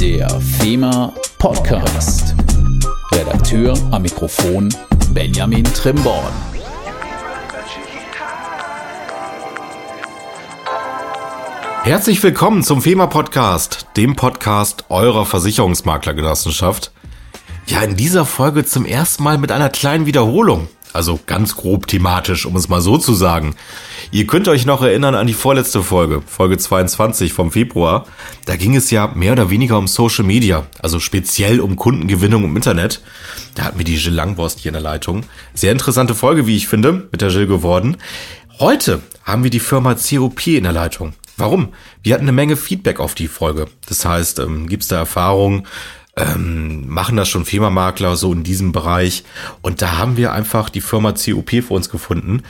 Der FEMA Podcast. Redakteur am Mikrofon Benjamin Trimborn. Herzlich willkommen zum FEMA Podcast, dem Podcast eurer Versicherungsmaklergenossenschaft. Ja, in dieser Folge zum ersten Mal mit einer kleinen Wiederholung. Also ganz grob thematisch, um es mal so zu sagen. Ihr könnt euch noch erinnern an die vorletzte Folge, Folge 22 vom Februar. Da ging es ja mehr oder weniger um Social Media, also speziell um Kundengewinnung im Internet. Da hat mir die Jill Langborst hier in der Leitung. Sehr interessante Folge, wie ich finde, mit der Jill geworden. Heute haben wir die Firma COP in der Leitung. Warum? Wir hatten eine Menge Feedback auf die Folge. Das heißt, ähm, gibt es da Erfahrungen, ähm, machen das schon Firmamakler so in diesem Bereich. Und da haben wir einfach die Firma COP für uns gefunden.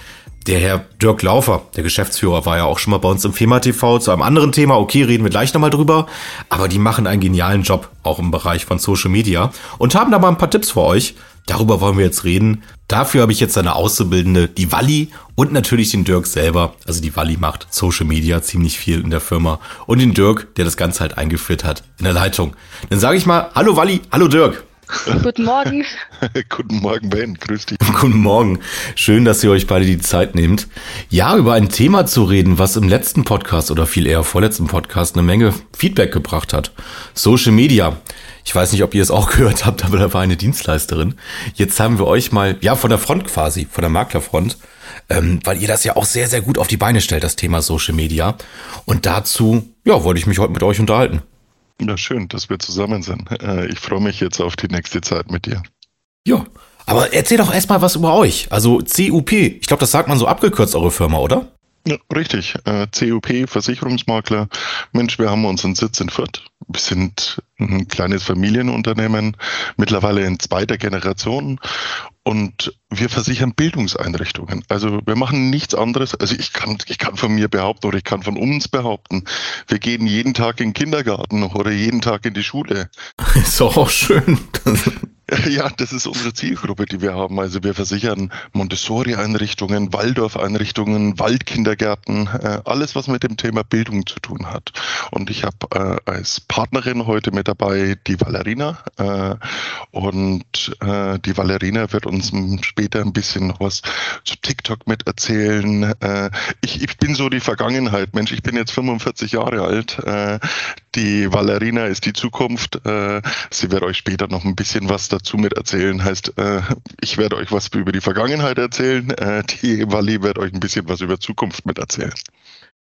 Der Herr Dirk Laufer, der Geschäftsführer, war ja auch schon mal bei uns im FEMA TV zu einem anderen Thema. Okay, reden wir gleich nochmal drüber. Aber die machen einen genialen Job, auch im Bereich von Social Media. Und haben da mal ein paar Tipps für euch. Darüber wollen wir jetzt reden. Dafür habe ich jetzt eine Auszubildende, die Walli und natürlich den Dirk selber. Also die Walli macht Social Media ziemlich viel in der Firma. Und den Dirk, der das Ganze halt eingeführt hat in der Leitung. Dann sage ich mal, hallo Walli, hallo Dirk. Guten Morgen. Guten Morgen, Ben. Grüß dich. Guten Morgen. Schön, dass ihr euch beide die Zeit nehmt. Ja, über ein Thema zu reden, was im letzten Podcast oder viel eher vorletzten Podcast eine Menge Feedback gebracht hat. Social Media. Ich weiß nicht, ob ihr es auch gehört habt, aber da war eine Dienstleisterin. Jetzt haben wir euch mal, ja, von der Front quasi, von der Maklerfront, ähm, weil ihr das ja auch sehr, sehr gut auf die Beine stellt, das Thema Social Media. Und dazu, ja, wollte ich mich heute mit euch unterhalten. Ja, schön, dass wir zusammen sind. Äh, ich freue mich jetzt auf die nächste Zeit mit dir. Ja, aber erzähl doch erstmal was über euch. Also CUP, ich glaube, das sagt man so abgekürzt, eure Firma, oder? Ja, richtig. Äh, CUP, Versicherungsmakler. Mensch, wir haben unseren Sitz in Fürth. Wir sind ein kleines Familienunternehmen, mittlerweile in zweiter Generation. Und wir versichern Bildungseinrichtungen. Also wir machen nichts anderes. Also ich kann, ich kann von mir behaupten oder ich kann von uns behaupten, wir gehen jeden Tag in den Kindergarten oder jeden Tag in die Schule. Ist doch auch schön. Ja, das ist unsere Zielgruppe, die wir haben. Also wir versichern Montessori-Einrichtungen, Waldorf-Einrichtungen, Waldkindergärten, äh, alles, was mit dem Thema Bildung zu tun hat. Und ich habe äh, als Partnerin heute mit dabei die Valerina. Äh, und äh, die Valerina wird uns später ein bisschen noch was zu TikTok mit erzählen. Äh, ich, ich bin so die Vergangenheit. Mensch, ich bin jetzt 45 Jahre alt. Äh, die Valerina ist die Zukunft. Äh, sie wird euch später noch ein bisschen was dazu mit erzählen. Heißt, äh, ich werde euch was über die Vergangenheit erzählen. Äh, die Wally wird euch ein bisschen was über Zukunft mit erzählen.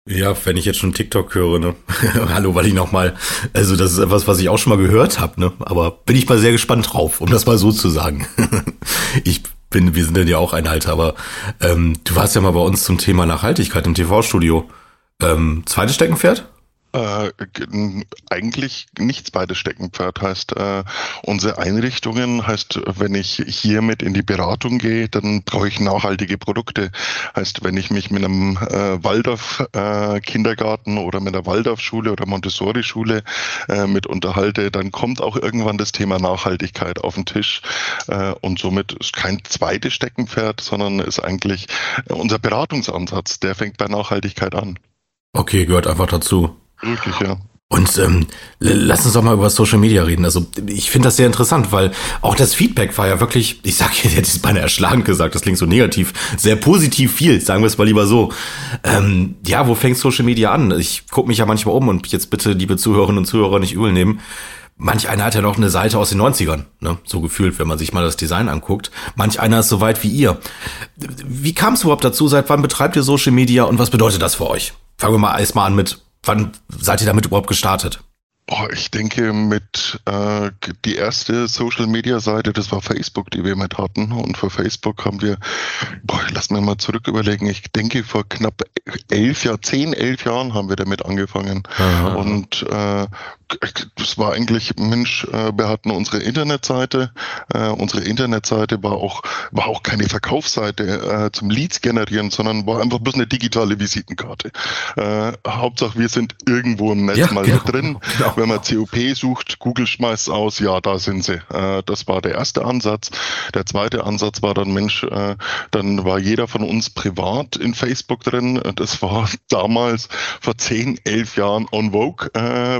Ja, wenn ich jetzt schon TikTok höre, ne? Hallo, Wally nochmal. Also das ist etwas, was ich auch schon mal gehört habe, ne? Aber bin ich mal sehr gespannt drauf, um das mal so zu sagen. ich bin, wir sind ja auch Einhalter, aber ähm, du warst ja mal bei uns zum Thema Nachhaltigkeit im TV-Studio. Ähm, zweites Steckenpferd? Äh, eigentlich nichts beides Steckenpferd. Heißt, äh, unsere Einrichtungen, heißt, wenn ich hiermit in die Beratung gehe, dann brauche ich nachhaltige Produkte. Heißt, wenn ich mich mit einem äh, Waldorf-Kindergarten äh, oder mit einer Waldorf-Schule oder Montessori-Schule äh, mit unterhalte, dann kommt auch irgendwann das Thema Nachhaltigkeit auf den Tisch. Äh, und somit ist kein zweites Steckenpferd, sondern ist eigentlich unser Beratungsansatz, der fängt bei Nachhaltigkeit an. Okay, gehört einfach dazu. Wirklich, ja. Und ähm, lass uns doch mal über Social Media reden. Also ich finde das sehr interessant, weil auch das Feedback war ja wirklich, ich sag jetzt, hätte es beinahe erschlagend gesagt, das klingt so negativ, sehr positiv viel, sagen wir es mal lieber so. Ähm, ja, wo fängt Social Media an? Ich gucke mich ja manchmal um und jetzt bitte, liebe Zuhörerinnen und Zuhörer, nicht übel nehmen. Manch einer hat ja noch eine Seite aus den 90ern, ne? so gefühlt, wenn man sich mal das Design anguckt. Manch einer ist so weit wie ihr. Wie kam es überhaupt dazu? Seit wann betreibt ihr Social Media und was bedeutet das für euch? Fangen wir mal erstmal an mit Wann seid ihr damit überhaupt gestartet? Oh, ich denke, mit äh, die erste Social Media Seite, das war Facebook, die wir mit hatten. Und für Facebook haben wir, boah, lass mir mal zurück überlegen, ich denke, vor knapp elf Jahren, zehn, elf Jahren haben wir damit angefangen. Aha. Und äh, das war eigentlich, Mensch, äh, wir hatten unsere Internetseite. Äh, unsere Internetseite war auch, war auch keine Verkaufsseite äh, zum Leads generieren, sondern war einfach bloß eine digitale Visitenkarte. Hauptsache, wir sind irgendwo im Netz ja, mal genau, drin. Genau. Wenn man COP sucht, Google schmeißt aus, ja, da sind sie. das war der erste Ansatz. Der zweite Ansatz war dann, Mensch, dann war jeder von uns privat in Facebook drin. Das war damals vor zehn, elf Jahren on Vogue,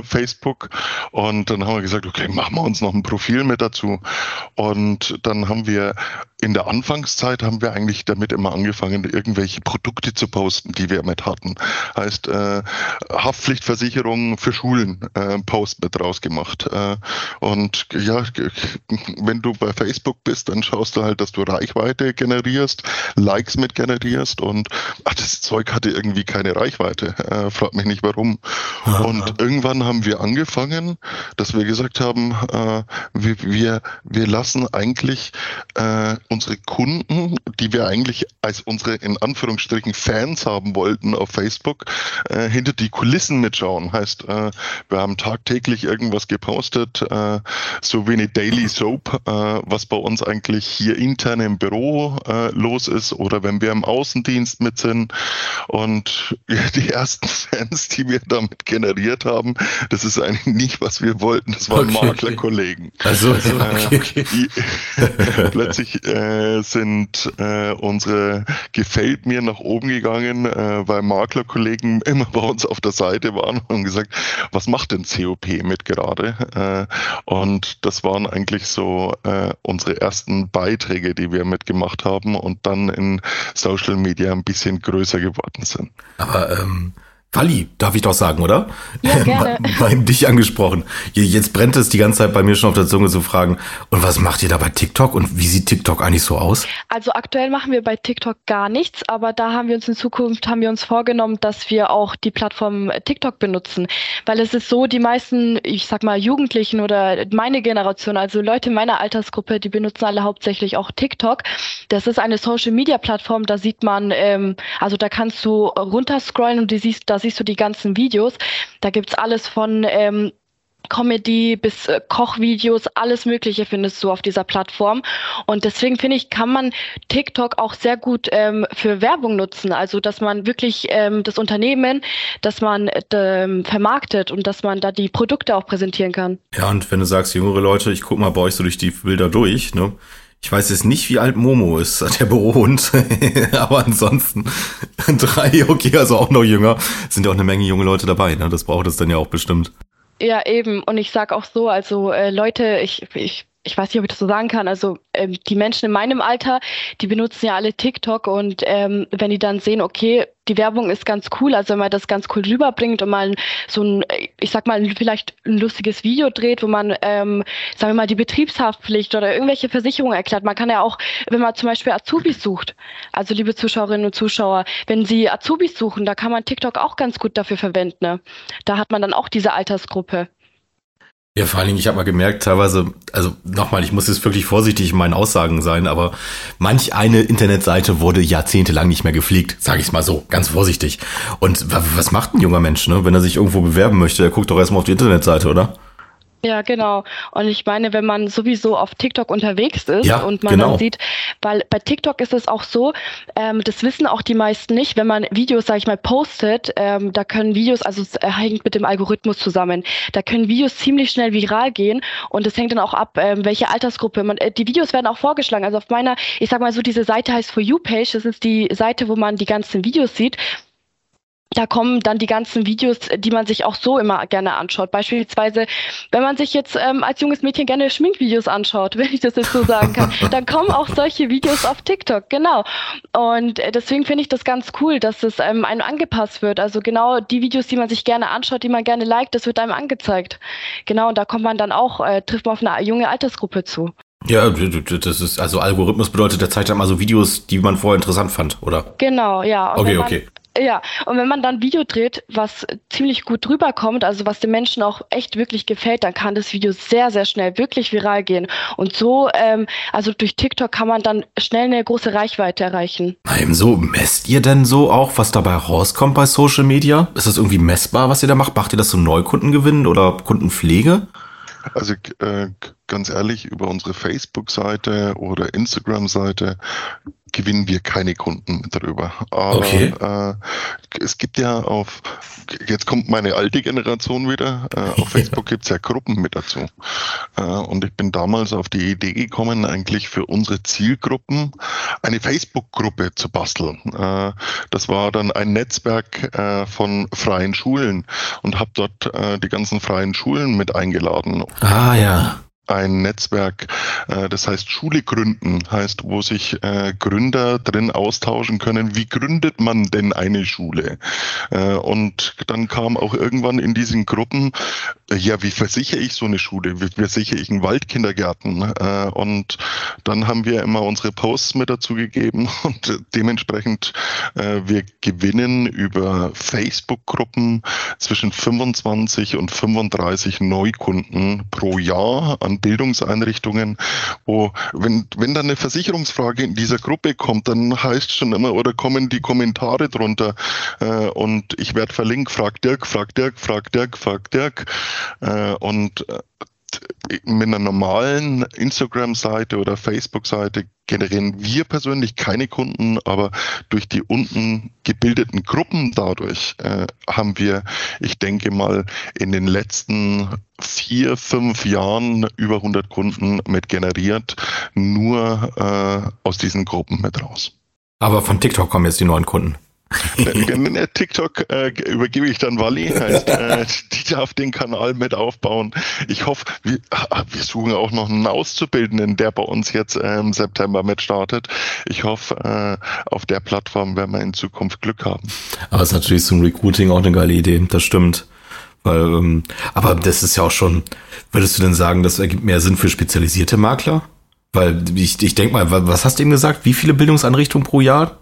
Facebook Facebook und dann haben wir gesagt, okay, machen wir uns noch ein Profil mit dazu. Und dann haben wir in der Anfangszeit haben wir eigentlich damit immer angefangen, irgendwelche Produkte zu posten, die wir mit hatten. Heißt äh, Haftpflichtversicherung für Schulen äh, Post mit rausgemacht. Äh, und ja, wenn du bei Facebook bist, dann schaust du halt, dass du Reichweite generierst, Likes mit generierst und ach, das Zeug hatte irgendwie keine Reichweite. Äh, frag mich nicht warum. Und irgendwann haben wir angefangen, dass wir gesagt haben, äh, wir, wir, wir lassen eigentlich äh, unsere Kunden, die wir eigentlich als unsere in Anführungsstrichen Fans haben wollten auf Facebook, äh, hinter die Kulissen mitschauen. Heißt, äh, wir haben tagtäglich irgendwas gepostet, äh, so wie eine Daily Soap, äh, was bei uns eigentlich hier intern im Büro äh, los ist oder wenn wir im Außendienst mit sind. Und die ersten Fans, die wir damit generiert haben, das ist eigentlich nicht, was wir wollten. Das waren okay, Maklerkollegen. Also, also okay, okay. plötzlich äh, sind äh, unsere Gefällt mir nach oben gegangen, äh, weil Maklerkollegen immer bei uns auf der Seite waren und gesagt, was macht denn COP mit gerade? Äh, und das waren eigentlich so äh, unsere ersten Beiträge, die wir mitgemacht haben und dann in Social Media ein bisschen größer geworden sind. Aber ähm, Wally, darf ich doch sagen, oder? Ja, gerne. Bei dich angesprochen. Jetzt brennt es die ganze Zeit bei mir schon auf der Zunge zu fragen, und was macht ihr da bei TikTok und wie sieht TikTok eigentlich so aus? Also aktuell machen wir bei TikTok gar nichts, aber da haben wir uns in Zukunft, haben wir uns vorgenommen, dass wir auch die Plattform TikTok benutzen. Weil es ist so, die meisten, ich sag mal, Jugendlichen oder meine Generation, also Leute meiner Altersgruppe, die benutzen alle hauptsächlich auch TikTok. Das ist eine Social-Media-Plattform, da sieht man, ähm, also da kannst du runterscrollen und du siehst, da siehst du die ganzen Videos. Da gibt's alles von ähm, Comedy bis äh, Kochvideos, alles Mögliche findest du auf dieser Plattform. Und deswegen finde ich, kann man TikTok auch sehr gut ähm, für Werbung nutzen. Also, dass man wirklich ähm, das Unternehmen, dass man ähm, vermarktet und dass man da die Produkte auch präsentieren kann. Ja, und wenn du sagst, jüngere Leute, ich guck mal bei euch so durch die Bilder durch, ne? Ich weiß jetzt nicht, wie alt Momo ist, der Bürohund, aber ansonsten drei, okay, also auch noch jünger, sind ja auch eine Menge junge Leute dabei, ne? Das braucht es dann ja auch bestimmt. Ja, eben. Und ich sag auch so, also äh, Leute, ich, ich ich weiß nicht, ob ich das so sagen kann, also ähm, die Menschen in meinem Alter, die benutzen ja alle TikTok und ähm, wenn die dann sehen, okay, die Werbung ist ganz cool, also wenn man das ganz cool rüberbringt und mal so ein, ich sag mal, vielleicht ein lustiges Video dreht, wo man, ähm, sagen wir mal, die Betriebshaftpflicht oder irgendwelche Versicherungen erklärt. Man kann ja auch, wenn man zum Beispiel Azubis sucht, also liebe Zuschauerinnen und Zuschauer, wenn Sie Azubis suchen, da kann man TikTok auch ganz gut dafür verwenden. Ne? Da hat man dann auch diese Altersgruppe. Ja, vor allen Dingen, ich habe mal gemerkt, teilweise, also nochmal, ich muss jetzt wirklich vorsichtig in meinen Aussagen sein, aber manch eine Internetseite wurde jahrzehntelang nicht mehr gepflegt, sage ich mal so, ganz vorsichtig. Und was macht ein junger Mensch, ne? wenn er sich irgendwo bewerben möchte? Der guckt doch erstmal auf die Internetseite, oder? Ja, genau. Und ich meine, wenn man sowieso auf TikTok unterwegs ist ja, und man genau. dann sieht, weil bei TikTok ist es auch so, ähm, das wissen auch die meisten nicht, wenn man Videos, sag ich mal, postet, ähm, da können Videos, also es äh, hängt mit dem Algorithmus zusammen, da können Videos ziemlich schnell viral gehen und es hängt dann auch ab, ähm, welche Altersgruppe man, äh, die Videos werden auch vorgeschlagen. Also auf meiner, ich sag mal so, diese Seite heißt For You Page, das ist die Seite, wo man die ganzen Videos sieht da kommen dann die ganzen Videos, die man sich auch so immer gerne anschaut. Beispielsweise, wenn man sich jetzt ähm, als junges Mädchen gerne Schminkvideos anschaut, wenn ich das jetzt so sagen kann, dann kommen auch solche Videos auf TikTok, genau. Und äh, deswegen finde ich das ganz cool, dass es ähm, einem angepasst wird. Also genau die Videos, die man sich gerne anschaut, die man gerne liked, das wird einem angezeigt. Genau, und da kommt man dann auch, äh, trifft man auf eine junge Altersgruppe zu. Ja, das ist, also Algorithmus bedeutet, der zeigt dann mal so Videos, die man vorher interessant fand, oder? Genau, ja. Und okay, okay. Ja, und wenn man dann ein Video dreht, was ziemlich gut drüber kommt, also was den Menschen auch echt wirklich gefällt, dann kann das Video sehr, sehr schnell wirklich viral gehen. Und so, ähm, also durch TikTok kann man dann schnell eine große Reichweite erreichen. Ebenso, messt ihr denn so auch, was dabei rauskommt bei Social Media? Ist das irgendwie messbar, was ihr da macht? Macht ihr das zum Neukundengewinnen oder Kundenpflege? Also äh, ganz ehrlich, über unsere Facebook-Seite oder Instagram-Seite gewinnen wir keine Kunden darüber. Aber Okay. äh, es gibt ja auf, jetzt kommt meine alte Generation wieder, äh, auf Facebook gibt's ja Gruppen mit dazu. Äh, und ich bin damals auf die Idee gekommen, eigentlich für unsere Zielgruppen eine Facebook-Gruppe zu basteln. Äh, das war dann ein Netzwerk äh, von freien Schulen und habe dort äh, die ganzen freien Schulen mit eingeladen Ah ja. Ein Netzwerk, äh, das heißt Schule gründen, heißt, wo sich äh, Gründer drin austauschen können, wie gründet man denn eine Schule? Äh, und dann kam auch irgendwann in diesen Gruppen, ja, wie versichere ich so eine Schule? Wie versichere ich einen Waldkindergarten? Äh, und dann haben wir immer unsere Posts mit dazu gegeben und dementsprechend äh, wir gewinnen über Facebook-Gruppen zwischen 25 und 35 Neukunden pro Jahr an Bildungseinrichtungen, wo, wenn, wenn dann eine Versicherungsfrage in dieser Gruppe kommt, dann heißt schon immer oder kommen die Kommentare drunter äh, und ich werde verlinkt, frag Dirk, frag Dirk, frag Dirk, frag Dirk äh, und äh, mit einer normalen Instagram-Seite oder Facebook-Seite generieren wir persönlich keine Kunden, aber durch die unten gebildeten Gruppen dadurch äh, haben wir, ich denke mal, in den letzten vier, fünf Jahren über 100 Kunden mit generiert, nur äh, aus diesen Gruppen mit raus. Aber von TikTok kommen jetzt die neuen Kunden. TikTok äh, übergebe ich dann Wally. Heißt, äh, die darf den Kanal mit aufbauen. Ich hoffe, wir, ah, wir suchen auch noch einen Auszubildenden, der bei uns jetzt äh, im September mit startet. Ich hoffe, äh, auf der Plattform werden wir in Zukunft Glück haben. Aber es ist natürlich zum Recruiting auch eine geile Idee, das stimmt. Weil, ähm, aber das ist ja auch schon, würdest du denn sagen, das ergibt mehr Sinn für spezialisierte Makler? Weil ich, ich denke mal, wa- was hast du eben gesagt? Wie viele Bildungseinrichtungen pro Jahr?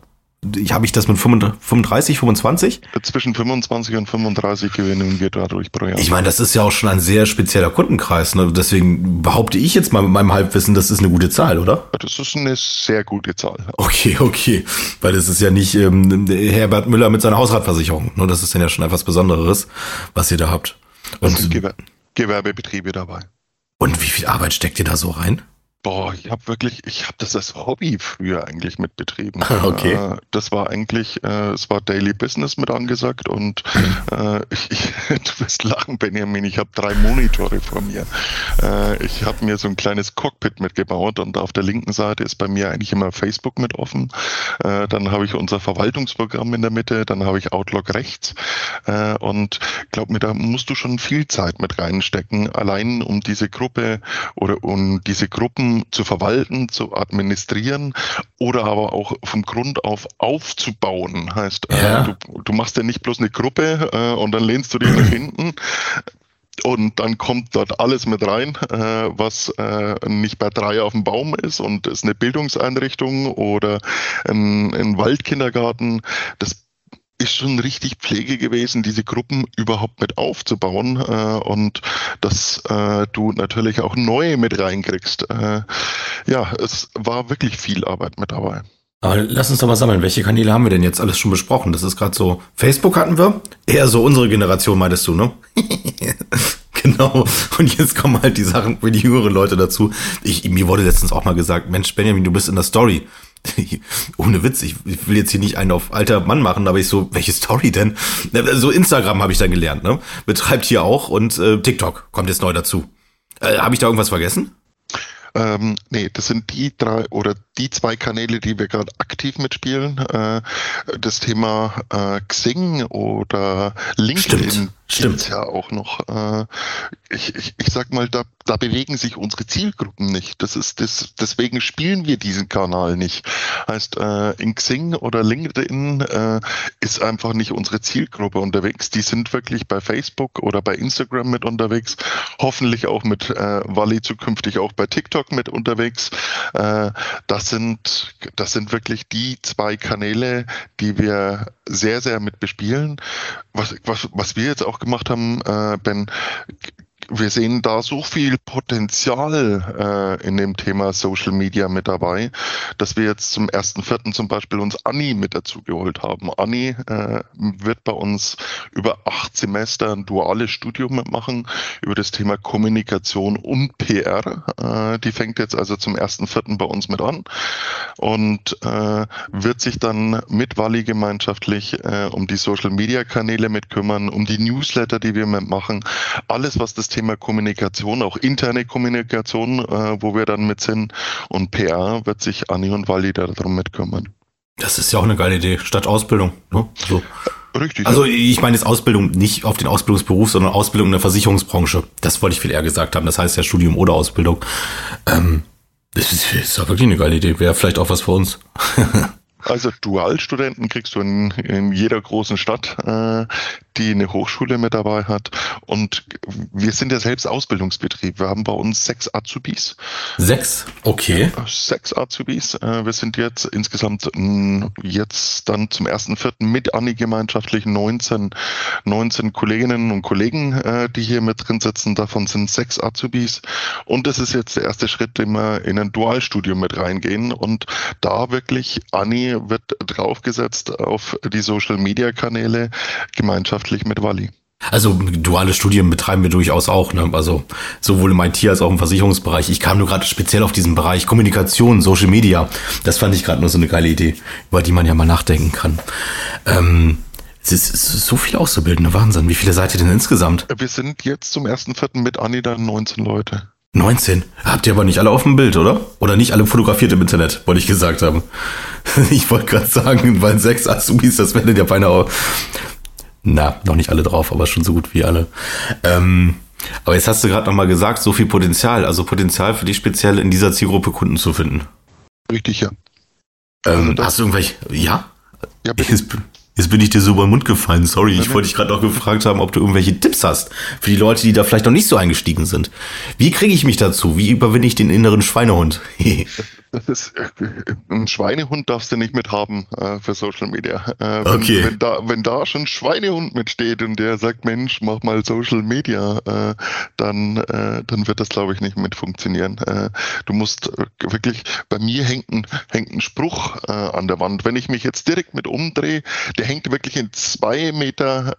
Habe ich das mit 35, 25? Zwischen 25 und 35 gewinnen wir dadurch pro Jahr. Ich meine, das ist ja auch schon ein sehr spezieller Kundenkreis. Ne? Deswegen behaupte ich jetzt mal mit meinem Halbwissen, das ist eine gute Zahl, oder? das ist eine sehr gute Zahl. Okay, okay. Weil das ist ja nicht ähm, Herbert Müller mit seiner Hausratversicherung. Ne? Das ist dann ja schon etwas Besonderes, was ihr da habt. Und, Gewer Gewerbebetriebe dabei. und wie viel Arbeit steckt ihr da so rein? Boah, ich habe wirklich, ich habe das als Hobby früher eigentlich mit betrieben. Okay. Äh, das war eigentlich, äh, es war Daily Business mit angesagt und äh, ich, ich, du wirst lachen, Benjamin, ich habe drei Monitore vor mir. Ich habe mir so ein kleines Cockpit mitgebaut und auf der linken Seite ist bei mir eigentlich immer Facebook mit offen. Dann habe ich unser Verwaltungsprogramm in der Mitte, dann habe ich Outlook rechts und glaub mir, da musst du schon viel Zeit mit reinstecken, allein um diese Gruppe oder um diese Gruppen zu verwalten, zu administrieren oder aber auch vom Grund auf aufzubauen. Heißt, Ja. äh, du, du machst ja nicht bloß eine Gruppe äh, und dann lehnst du dich nach hinten. Und dann kommt dort alles mit rein, äh, was äh, nicht bei drei auf dem Baum ist und ist eine Bildungseinrichtung oder ein, ein Waldkindergarten. Das ist schon richtig Pflege gewesen, diese Gruppen überhaupt mit aufzubauen äh, und dass äh, du natürlich auch neue mit reinkriegst. Äh, ja, es war wirklich viel Arbeit mit dabei. Aber lass uns doch mal sammeln. Welche Kanäle haben wir denn jetzt alles schon besprochen? Das ist gerade so. Facebook hatten wir. Eher so unsere Generation, meintest du, ne? genau. Und jetzt kommen halt die Sachen für die jüngeren Leute dazu. Ich, mir wurde letztens auch mal gesagt, Mensch, Benjamin, du bist in der Story. Ohne Witz, ich, ich will jetzt hier nicht einen auf alter Mann machen, aber ich so, welche Story denn? So Instagram habe ich dann gelernt, ne? Betreibt hier auch und äh, TikTok kommt jetzt neu dazu. Äh, habe ich da irgendwas vergessen? Ähm, nee, das sind die drei oder die zwei Kanäle, die wir gerade aktiv mitspielen. Äh, das Thema äh, Xing oder LinkedIn Stimmt, stimmt. ja auch noch. Äh, ich, ich, ich sag mal, da, da bewegen sich unsere Zielgruppen nicht. Das ist das, deswegen spielen wir diesen Kanal nicht. Heißt, äh, in Xing oder LinkedIn äh, ist einfach nicht unsere Zielgruppe unterwegs. Die sind wirklich bei Facebook oder bei Instagram mit unterwegs. Hoffentlich auch mit äh, Wally zukünftig auch bei TikTok mit unterwegs. Äh, das sind, das sind wirklich die zwei Kanäle, die wir sehr, sehr mit bespielen. Was, was, was wir jetzt auch gemacht haben, äh, Ben, wir sehen da so viel Potenzial äh, in dem Thema Social Media mit dabei, dass wir jetzt zum ersten Vierten zum Beispiel uns Anni mit dazu geholt haben. Anni äh, wird bei uns über acht Semester ein duales Studium mitmachen über das Thema Kommunikation und PR. Äh, die fängt jetzt also zum ersten Vierten bei uns mit an und äh, wird sich dann mit Wally gemeinschaftlich äh, um die Social Media Kanäle mit kümmern, um die Newsletter, die wir mitmachen, alles was das Thema Kommunikation, auch interne Kommunikation, äh, wo wir dann mit sind und PR wird sich Anni und Wally darum mit kümmern. Das ist ja auch eine geile Idee, statt Ausbildung. Ne? So. Richtig. Also ich meine jetzt Ausbildung nicht auf den Ausbildungsberuf, sondern Ausbildung in der Versicherungsbranche. Das wollte ich viel eher gesagt haben. Das heißt ja Studium oder Ausbildung. Ähm, das ist, das ist ja wirklich eine geile Idee. Wäre vielleicht auch was für uns. Also Dualstudenten kriegst du in, in jeder großen Stadt, äh, die eine Hochschule mit dabei hat. Und wir sind ja selbst Ausbildungsbetrieb. Wir haben bei uns sechs Azubis. Sechs? Okay. Sechs Azubis. Äh, wir sind jetzt insgesamt jetzt dann zum ersten Vierten mit Anni gemeinschaftlich 19, 19 Kolleginnen und Kollegen, äh, die hier mit drin sitzen. Davon sind sechs Azubis. Und das ist jetzt der erste Schritt, den wir in ein Dualstudium mit reingehen und da wirklich Anni wird draufgesetzt auf die Social-Media-Kanäle gemeinschaftlich mit Wally. Also duale Studien betreiben wir durchaus auch, ne? Also sowohl im IT als auch im Versicherungsbereich. Ich kam nur gerade speziell auf diesen Bereich Kommunikation, Social Media. Das fand ich gerade nur so eine geile Idee, über die man ja mal nachdenken kann. Ähm, es ist, so viel Auszubildende, Wahnsinn. Wie viele seid ihr denn insgesamt? Wir sind jetzt zum ersten Vierten mit Anni dann 19 Leute. 19. Habt ihr aber nicht alle auf dem Bild, oder? Oder nicht alle fotografiert im Internet, wollte ich gesagt haben. ich wollte gerade sagen, weil sechs Azubis, das werdet ja beinahe. Na, noch nicht alle drauf, aber schon so gut wie alle. Ähm, aber jetzt hast du gerade nochmal gesagt, so viel Potenzial, also Potenzial für dich speziell in dieser Zielgruppe Kunden zu finden. Richtig, ja. Ähm, also hast du irgendwelche, ja? Ja, bitte. Jetzt, bin ich dir so beim Mund gefallen, sorry. Ich wollte dich gerade noch gefragt haben, ob du irgendwelche Tipps hast für die Leute, die da vielleicht noch nicht so eingestiegen sind. Wie kriege ich mich dazu? Wie überwinde ich den inneren Schweinehund? Das ist, äh, ein Schweinehund darfst du nicht mit haben äh, für Social Media. Äh, wenn, okay. Wenn da, wenn da schon Schweinehund mitsteht und der sagt, Mensch, mach mal Social Media, äh, dann, äh, dann wird das, glaube ich, nicht mit funktionieren. Äh, du musst wirklich, bei mir hängt ein, hängt ein Spruch an der Wand. Wenn ich mich jetzt direkt mit umdrehe, der hängt wirklich in zwei Meter,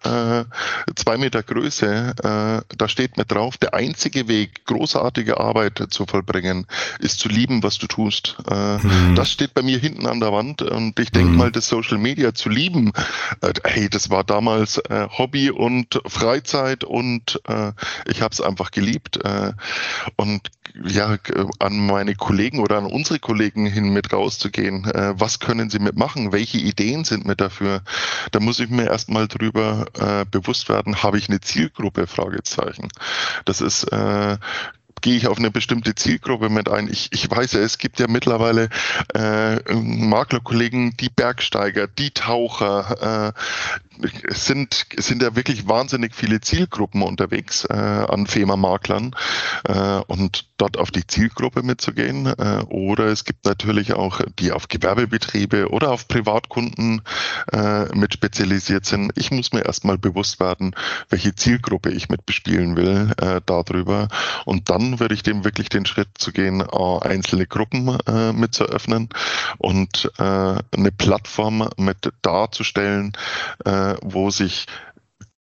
zwei Meter Größe. da steht mit drauf, der einzige Weg, großartige Arbeit zu vollbringen, ist zu lieben, was du tust. Äh, mhm. Das steht bei mir hinten an der Wand und ich denke mhm. mal, das Social Media zu lieben, äh, hey, das war damals äh, Hobby und Freizeit und äh, ich habe es einfach geliebt. Äh, und ja, an meine Kollegen oder an unsere Kollegen hin mit rauszugehen, äh, was können sie mitmachen, welche Ideen sind mit dafür, da muss ich mir erstmal drüber bewusst werden, habe ich eine Zielgruppe, Fragezeichen. Das ist gehe ich auf eine bestimmte Zielgruppe mit ein. Ich, ich weiß ja, es gibt ja mittlerweile äh, Maklerkollegen, die Bergsteiger, die Taucher, äh, es sind, es sind ja wirklich wahnsinnig viele Zielgruppen unterwegs äh, an FEMA-Maklern äh, und dort auf die Zielgruppe mitzugehen. Äh, oder es gibt natürlich auch die auf Gewerbebetriebe oder auf Privatkunden äh, mit spezialisiert sind. Ich muss mir erstmal bewusst werden, welche Zielgruppe ich mit bespielen will äh, darüber. Und dann würde ich dem wirklich den Schritt zu gehen, äh, einzelne Gruppen äh, mit und äh, eine Plattform mit darzustellen, äh, wo sich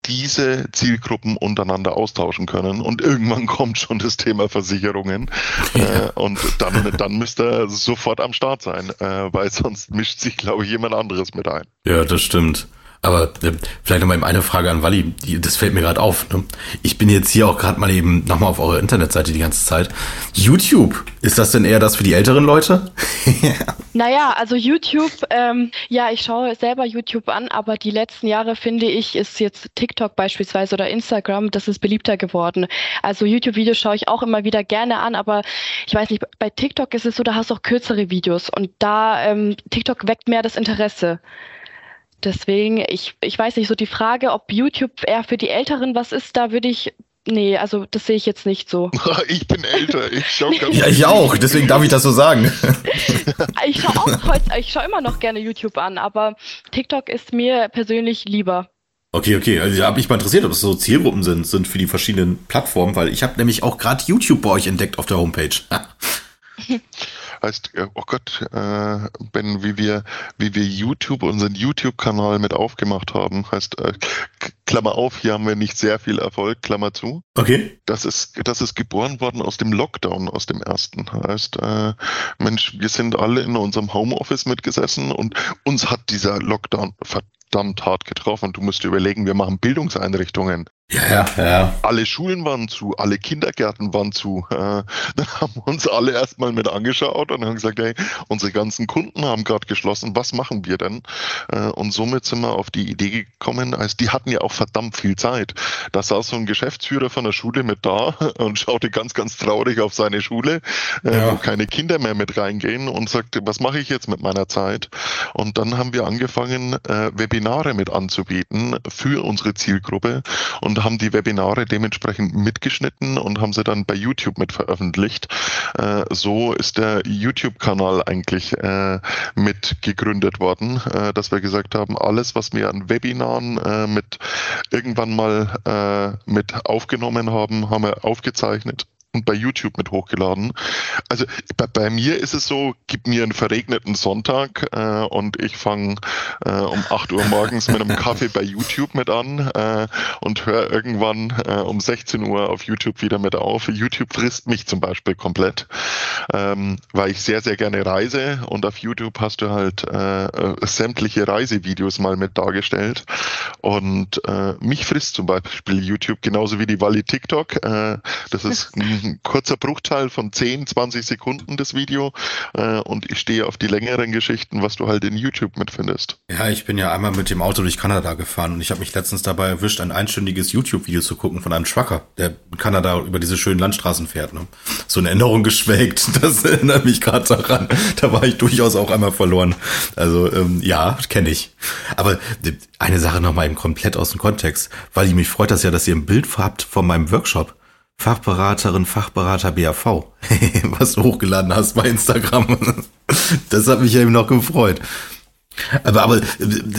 diese Zielgruppen untereinander austauschen können. Und irgendwann kommt schon das Thema Versicherungen. Ja. Äh, und dann, dann müsste er sofort am Start sein, äh, weil sonst mischt sich, glaube ich, jemand anderes mit ein. Ja, das stimmt. Aber äh, vielleicht nochmal eben eine Frage an Wally, die, das fällt mir gerade auf. Ne? Ich bin jetzt hier auch gerade mal eben nochmal auf eurer Internetseite die ganze Zeit. YouTube, ist das denn eher das für die älteren Leute? naja, also YouTube, ähm, ja, ich schaue selber YouTube an, aber die letzten Jahre finde ich, ist jetzt TikTok beispielsweise oder Instagram, das ist beliebter geworden. Also YouTube-Videos schaue ich auch immer wieder gerne an, aber ich weiß nicht, bei TikTok ist es so, da hast du auch kürzere Videos und da ähm, TikTok weckt mehr das Interesse. Deswegen, ich, ich weiß nicht, so die Frage, ob YouTube eher für die Älteren was ist, da würde ich Nee, also das sehe ich jetzt nicht so. Ich bin älter, ich schaue ganz Ja, ich auch, deswegen darf ich das so sagen. ich schaue auch heute, ich schaue immer noch gerne YouTube an, aber TikTok ist mir persönlich lieber. Okay, okay. Also habe mich mal interessiert, ob es so Zielgruppen sind, sind für die verschiedenen Plattformen, weil ich habe nämlich auch gerade YouTube bei euch entdeckt auf der Homepage. heißt, äh, oh Gott, äh, Ben, wie wir, wie wir YouTube, unseren YouTube-Kanal mit aufgemacht haben, heißt, äh, Klammer auf, hier haben wir nicht sehr viel Erfolg, Klammer zu. Okay. Das ist, das ist geboren worden aus dem Lockdown, aus dem ersten. Heißt, äh, Mensch, wir sind alle in unserem Homeoffice mitgesessen und uns hat dieser Lockdown verdammt hart getroffen. Du musst dir überlegen, wir machen Bildungseinrichtungen. Ja, ja, ja. Alle Schulen waren zu, alle Kindergärten waren zu. Dann haben wir uns alle erstmal mit angeschaut und haben gesagt, hey, unsere ganzen Kunden haben gerade geschlossen, was machen wir denn? Äh, und somit sind wir auf die Idee gekommen, also die hatten ja auch verdammt viel Zeit. Da saß so ein Geschäftsführer von der Schule mit da und schaute ganz, ganz traurig auf seine Schule, äh, ja. wo keine Kinder mehr mit reingehen und sagte, was mache ich jetzt mit meiner Zeit? Und dann haben wir angefangen, äh, Webinare mit anzubieten für unsere Zielgruppe und haben die Webinare dementsprechend mitgeschnitten und haben sie dann bei YouTube mit veröffentlicht. Äh, so ist der YouTube-Kanal eigentlich äh, mit gegründet worden, äh, dass wir gesagt haben, alles, was wir an Webinaren äh, mit irgendwann mal äh, mit aufgenommen haben, haben wir aufgezeichnet und bei YouTube mit hochgeladen. Also bei, bei, mir ist es so, gib mir einen verregneten Sonntag äh, und ich fange äh, um 8 Uhr morgens mit einem Kaffee bei YouTube mit an äh, und höre irgendwann äh, um 16 Uhr auf YouTube wieder mit auf. YouTube frisst mich zum Beispiel komplett, ähm, weil ich sehr, sehr gerne reise und auf YouTube hast du halt äh, äh, sämtliche Reisevideos mal mit dargestellt und mich frisst zum Beispiel YouTube genauso wie die Wally TikTok. das ist ein kurzer Bruchteil von 10, 20 Sekunden das Video äh, und ich stehe auf die längeren Geschichten, was du halt in YouTube mitfindest. Ja, ich bin ja einmal mit dem Auto durch Kanada gefahren und ich habe mich letztens dabei erwischt, ein einstündiges YouTube-Video zu gucken von einem Trucker, der in Kanada über diese schönen Landstraßen fährt. Ne? So eine Erinnerung geschwelgt, das erinnert mich gerade daran. Da war ich durchaus auch einmal verloren. Also ähm, ja, kenne ich. Aber eine Sache nochmal eben komplett aus dem Kontext, weil ich mich freut das ja, dass ihr ein Bild habt von meinem Workshop. Fachberaterin, Fachberater BAV, was du hochgeladen hast bei Instagram. Das hat mich eben noch gefreut. Aber, aber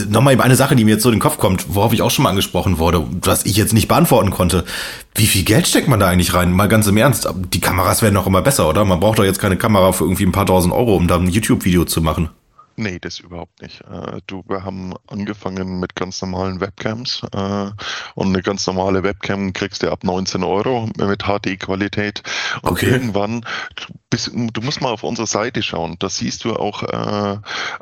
nochmal eben eine Sache, die mir jetzt so in den Kopf kommt, worauf ich auch schon mal angesprochen wurde, was ich jetzt nicht beantworten konnte. Wie viel Geld steckt man da eigentlich rein? Mal ganz im Ernst. Die Kameras werden doch immer besser, oder? Man braucht doch jetzt keine Kamera für irgendwie ein paar tausend Euro, um da ein YouTube-Video zu machen. Nee, das überhaupt nicht. Äh, du, wir haben angefangen mit ganz normalen Webcams äh, und eine ganz normale Webcam kriegst du ab 19 Euro mit HD-Qualität. Und okay. irgendwann, bis, du musst mal auf unsere Seite schauen, da siehst du auch äh,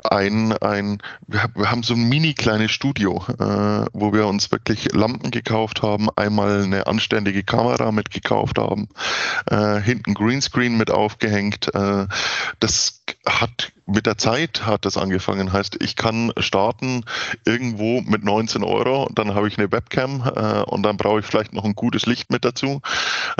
ein, ein wir, wir haben so ein mini kleines Studio, äh, wo wir uns wirklich Lampen gekauft haben, einmal eine anständige Kamera mitgekauft haben, äh, hinten Greenscreen mit aufgehängt. Äh, das hat mit der Zeit hat das angefangen. Heißt, ich kann starten irgendwo mit 19 Euro, dann habe ich eine Webcam äh, und dann brauche ich vielleicht noch ein gutes Licht mit dazu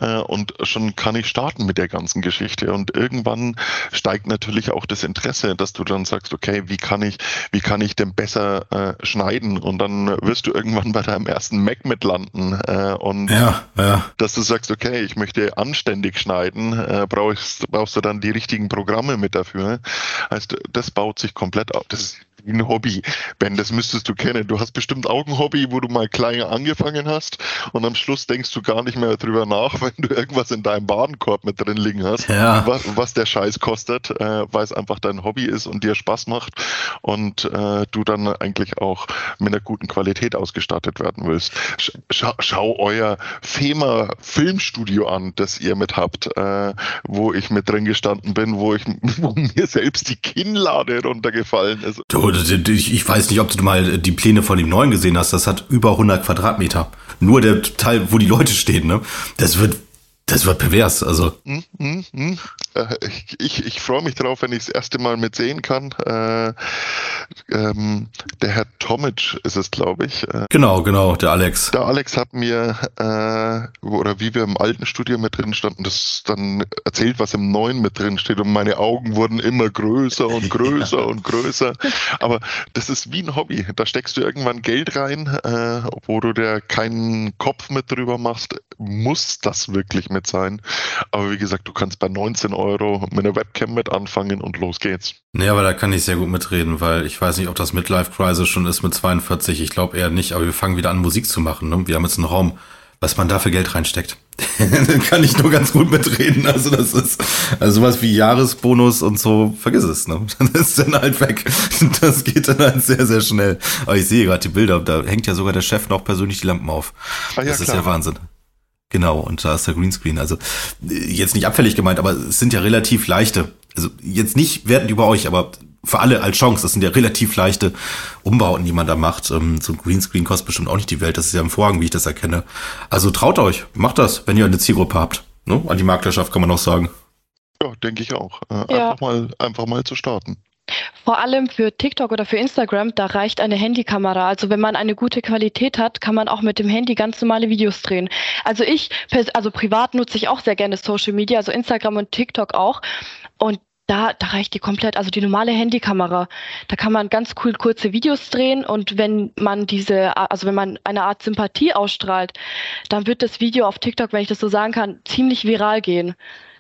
äh, und schon kann ich starten mit der ganzen Geschichte. Und irgendwann steigt natürlich auch das Interesse, dass du dann sagst, okay, wie kann ich, wie kann ich denn besser äh, schneiden? Und dann wirst du irgendwann bei deinem ersten Mac mit landen äh, und ja, ja. dass du sagst, okay, ich möchte anständig schneiden, äh, brauchst, brauchst du dann die richtigen Programme mit dafür. Heißt, das baut sich komplett auf. Das ist ein Hobby. Ben, das müsstest du kennen. Du hast bestimmt auch ein Hobby, wo du mal klein angefangen hast und am Schluss denkst du gar nicht mehr drüber nach, wenn du irgendwas in deinem Badenkorb mit drin liegen hast, ja. was, was, der Scheiß kostet, äh, weil es einfach dein Hobby ist und dir Spaß macht und äh, du dann eigentlich auch mit einer guten Qualität ausgestattet werden willst. Schau, schau euer FEMA Filmstudio an, das ihr mit habt, äh, wo ich mit drin gestanden bin, wo ich wo mir selbst die Kinnlade runtergefallen ist. Du, ich weiß nicht, ob du mal die Pläne von dem neuen gesehen hast. Das hat über 100 Quadratmeter. Nur der Teil, wo die Leute stehen, ne? Das wird das wird pervers, also. Mm, mm, mm. Ich, ich, ich freue mich drauf, wenn ich das erste Mal mitsehen kann. Äh, ähm, der Herr Tomic ist es, glaube ich. Äh, genau, genau, der Alex. Der Alex hat mir, äh, oder wie wir im alten Studio mit drin standen, das dann erzählt, was im neuen mit drin steht. Und meine Augen wurden immer größer und größer ja. und größer. Aber das ist wie ein Hobby. Da steckst du irgendwann Geld rein, äh, wo du dir keinen Kopf mit drüber machst. Muss das wirklich mit sein? Aber wie gesagt, du kannst bei 19 Euro mit einer Webcam mit anfangen und los geht's. Nee, aber da kann ich sehr gut mitreden, weil ich weiß nicht, ob das Midlife Crisis schon ist mit 42. Ich glaube eher nicht, aber wir fangen wieder an, Musik zu machen. Ne? Wir haben jetzt einen Raum, was man da für Geld reinsteckt. kann ich nur ganz gut mitreden. Also das ist also sowas wie Jahresbonus und so, vergiss es, ne? Das ist dann halt weg. Das geht dann halt sehr, sehr schnell. Aber ich sehe gerade die Bilder, da hängt ja sogar der Chef noch persönlich die Lampen auf. Ah, ja, das klar. ist ja Wahnsinn. Genau, und da ist der Greenscreen. Also jetzt nicht abfällig gemeint, aber es sind ja relativ leichte. Also jetzt nicht wertend über euch, aber für alle als Chance. Das sind ja relativ leichte Umbauten, die man da macht. Ähm, so ein Greenscreen kostet bestimmt auch nicht die Welt. Das ist ja im Vorhang, wie ich das erkenne. Also traut euch, macht das, wenn ihr eine Zielgruppe habt. Ne? An die Maklerschaft kann man auch sagen. Ja, denke ich auch. Äh, ja. Einfach mal, einfach mal zu starten. Vor allem für TikTok oder für Instagram, da reicht eine Handykamera. Also wenn man eine gute Qualität hat, kann man auch mit dem Handy ganz normale Videos drehen. Also ich, also privat nutze ich auch sehr gerne Social Media, also Instagram und TikTok auch. Und da, da reicht die komplett, also die normale Handykamera. Da kann man ganz cool kurze Videos drehen und wenn man diese, also wenn man eine Art Sympathie ausstrahlt, dann wird das Video auf TikTok, wenn ich das so sagen kann, ziemlich viral gehen.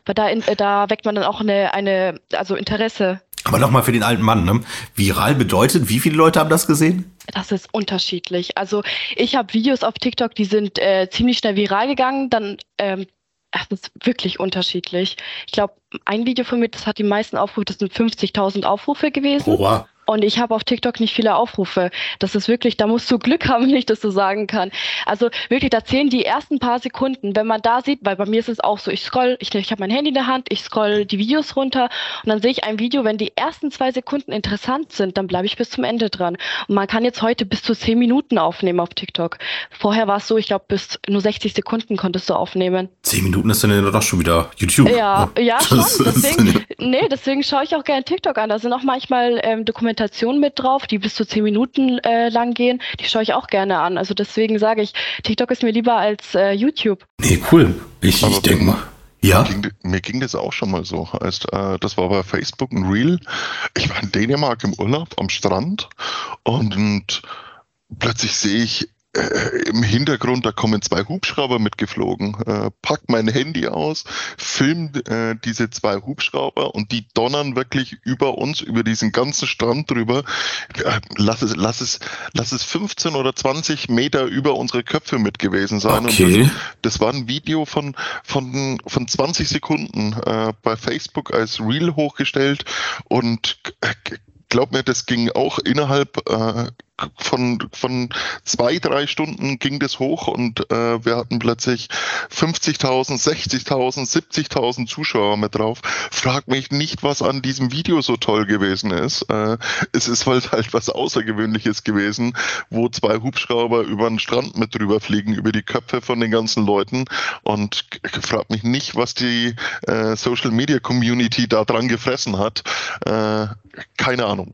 Weil da, in, da weckt man dann auch eine, eine also Interesse aber nochmal für den alten Mann, ne? Viral bedeutet, wie viele Leute haben das gesehen? Das ist unterschiedlich. Also ich habe Videos auf TikTok, die sind äh, ziemlich schnell viral gegangen. Dann, ähm, das ist wirklich unterschiedlich. Ich glaube, ein Video von mir, das hat die meisten Aufrufe, das sind 50.000 Aufrufe gewesen. Oha. Und ich habe auf TikTok nicht viele Aufrufe. Das ist wirklich, da musst du Glück haben, wenn ich das so sagen kann. Also wirklich, da zählen die ersten paar Sekunden, wenn man da sieht, weil bei mir ist es auch so, ich scroll, ich, ich habe mein Handy in der Hand, ich scroll die Videos runter und dann sehe ich ein Video, wenn die ersten zwei Sekunden interessant sind, dann bleibe ich bis zum Ende dran. Und man kann jetzt heute bis zu zehn Minuten aufnehmen auf TikTok. Vorher war es so, ich glaube, bis nur 60 Sekunden konntest du aufnehmen. Zehn Minuten ist dann ja doch schon wieder YouTube. Ja, ja, schon. Deswegen, nee, deswegen schaue ich auch gerne TikTok an. Da sind auch manchmal ähm, Dokumentationen Dokumentationen mit drauf, die bis zu zehn Minuten äh, lang gehen. Die schaue ich auch gerne an. Also deswegen sage ich, TikTok ist mir lieber als äh, YouTube. Nee, cool. Ich, ich denke mal. Ja. Mir ging, mir ging, das auch schon mal so. Heißt, äh, das war bei Facebook ein Reel. Ich war in Dänemark im Urlaub am Strand und, und plötzlich sehe ich im Hintergrund, da kommen zwei Hubschrauber mitgeflogen. Äh, pack mein Handy aus, film äh, diese zwei Hubschrauber und die donnern wirklich über uns, über diesen ganzen Strand drüber. Äh, lass es, lass es, lass es 15 oder 20 Meter über unsere Köpfe mit gewesen sein. Okay. Das, das, war ein Video von, von, von 20 Sekunden äh, bei Facebook als Reel hochgestellt und äh, glaub mir, das ging auch innerhalb äh, von, von zwei, drei Stunden ging das hoch und äh, wir hatten plötzlich 50.000, 60.000, 70.000 Zuschauer mit drauf. Frag mich nicht, was an diesem Video so toll gewesen ist. Äh, es ist halt halt was Außergewöhnliches gewesen, wo zwei Hubschrauber über den Strand mit drüber fliegen, über die Köpfe von den ganzen Leuten und frag mich nicht, was die äh, Social Media Community da dran gefressen hat. Äh, keine Ahnung.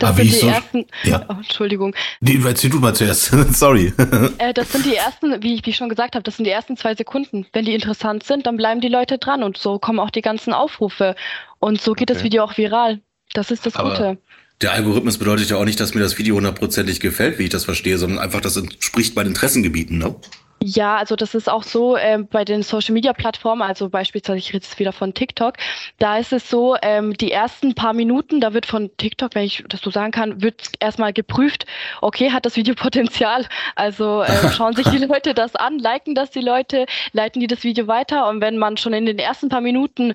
Das sind die so, ersten. Ja. Oh, Entschuldigung. Nee, erzähl du mal zuerst. Sorry. Äh, das sind die ersten, wie ich, wie ich schon gesagt habe, das sind die ersten zwei Sekunden. Wenn die interessant sind, dann bleiben die Leute dran und so kommen auch die ganzen Aufrufe. Und so geht okay. das Video auch viral. Das ist das Aber Gute. Der Algorithmus bedeutet ja auch nicht, dass mir das Video hundertprozentig gefällt, wie ich das verstehe, sondern einfach, das entspricht meinen Interessengebieten, ne? Ja, also das ist auch so äh, bei den Social Media Plattformen, also beispielsweise ich rede jetzt wieder von TikTok, da ist es so, ähm, die ersten paar Minuten, da wird von TikTok, wenn ich das so sagen kann, wird erstmal geprüft, okay, hat das Video Potenzial? Also äh, schauen sich die Leute das an, liken das die Leute, leiten die das Video weiter und wenn man schon in den ersten paar Minuten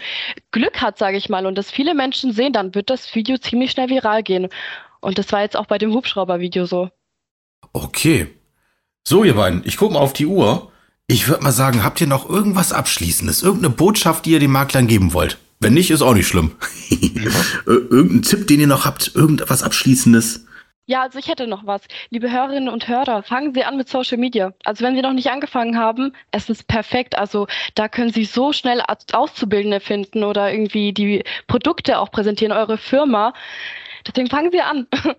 Glück hat, sage ich mal, und das viele Menschen sehen, dann wird das Video ziemlich schnell viral gehen. Und das war jetzt auch bei dem Hubschrauber-Video so. Okay, so, ihr beiden, ich gucke mal auf die Uhr. Ich würde mal sagen, habt ihr noch irgendwas Abschließendes? Irgendeine Botschaft, die ihr den Maklern geben wollt? Wenn nicht, ist auch nicht schlimm. Irgendein Tipp, den ihr noch habt? Irgendwas Abschließendes? Ja, also ich hätte noch was. Liebe Hörerinnen und Hörer, fangen Sie an mit Social Media. Also wenn Sie noch nicht angefangen haben, es ist perfekt. Also da können Sie so schnell Auszubildende finden oder irgendwie die Produkte auch präsentieren, eure Firma. Deswegen fangen Sie an.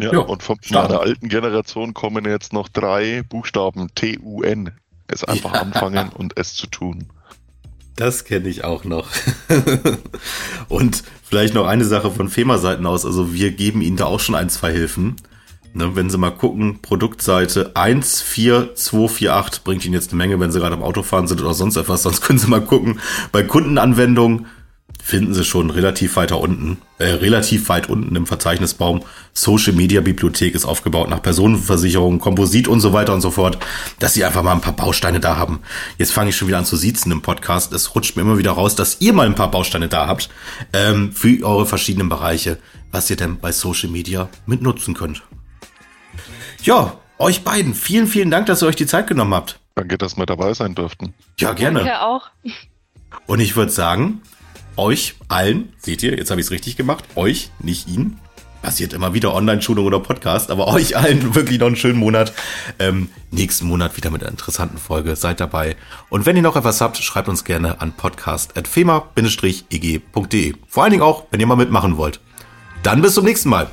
Ja, ja und von der alten Generation kommen jetzt noch drei Buchstaben T-U-N. Es einfach ja. anfangen und es zu tun. Das kenne ich auch noch. und vielleicht noch eine Sache von FEMA-Seiten aus. Also wir geben Ihnen da auch schon ein, zwei Hilfen. Ne, wenn Sie mal gucken, Produktseite 14248 bringt Ihnen jetzt eine Menge, wenn Sie gerade am Autofahren sind oder sonst etwas. Sonst können Sie mal gucken. Bei Kundenanwendungen finden Sie schon relativ weiter unten, äh, relativ weit unten im Verzeichnisbaum. Social Media Bibliothek ist aufgebaut nach Personenversicherung, Komposit und so weiter und so fort, dass Sie einfach mal ein paar Bausteine da haben. Jetzt fange ich schon wieder an zu siezen im Podcast. Es rutscht mir immer wieder raus, dass ihr mal ein paar Bausteine da habt ähm, für eure verschiedenen Bereiche, was ihr denn bei Social Media mitnutzen könnt. Ja, euch beiden, vielen, vielen Dank, dass ihr euch die Zeit genommen habt. Danke, dass wir dabei sein durften. Ja, gerne. Danke auch. Und ich würde sagen, euch allen, seht ihr, jetzt habe ich es richtig gemacht, euch, nicht ihn, passiert immer wieder Online-Schulung oder Podcast, aber euch allen wirklich noch einen schönen Monat. Ähm, nächsten Monat wieder mit einer interessanten Folge. Seid dabei. Und wenn ihr noch etwas habt, schreibt uns gerne an podcast.fema-eg.de. Vor allen Dingen auch, wenn ihr mal mitmachen wollt. Dann bis zum nächsten Mal.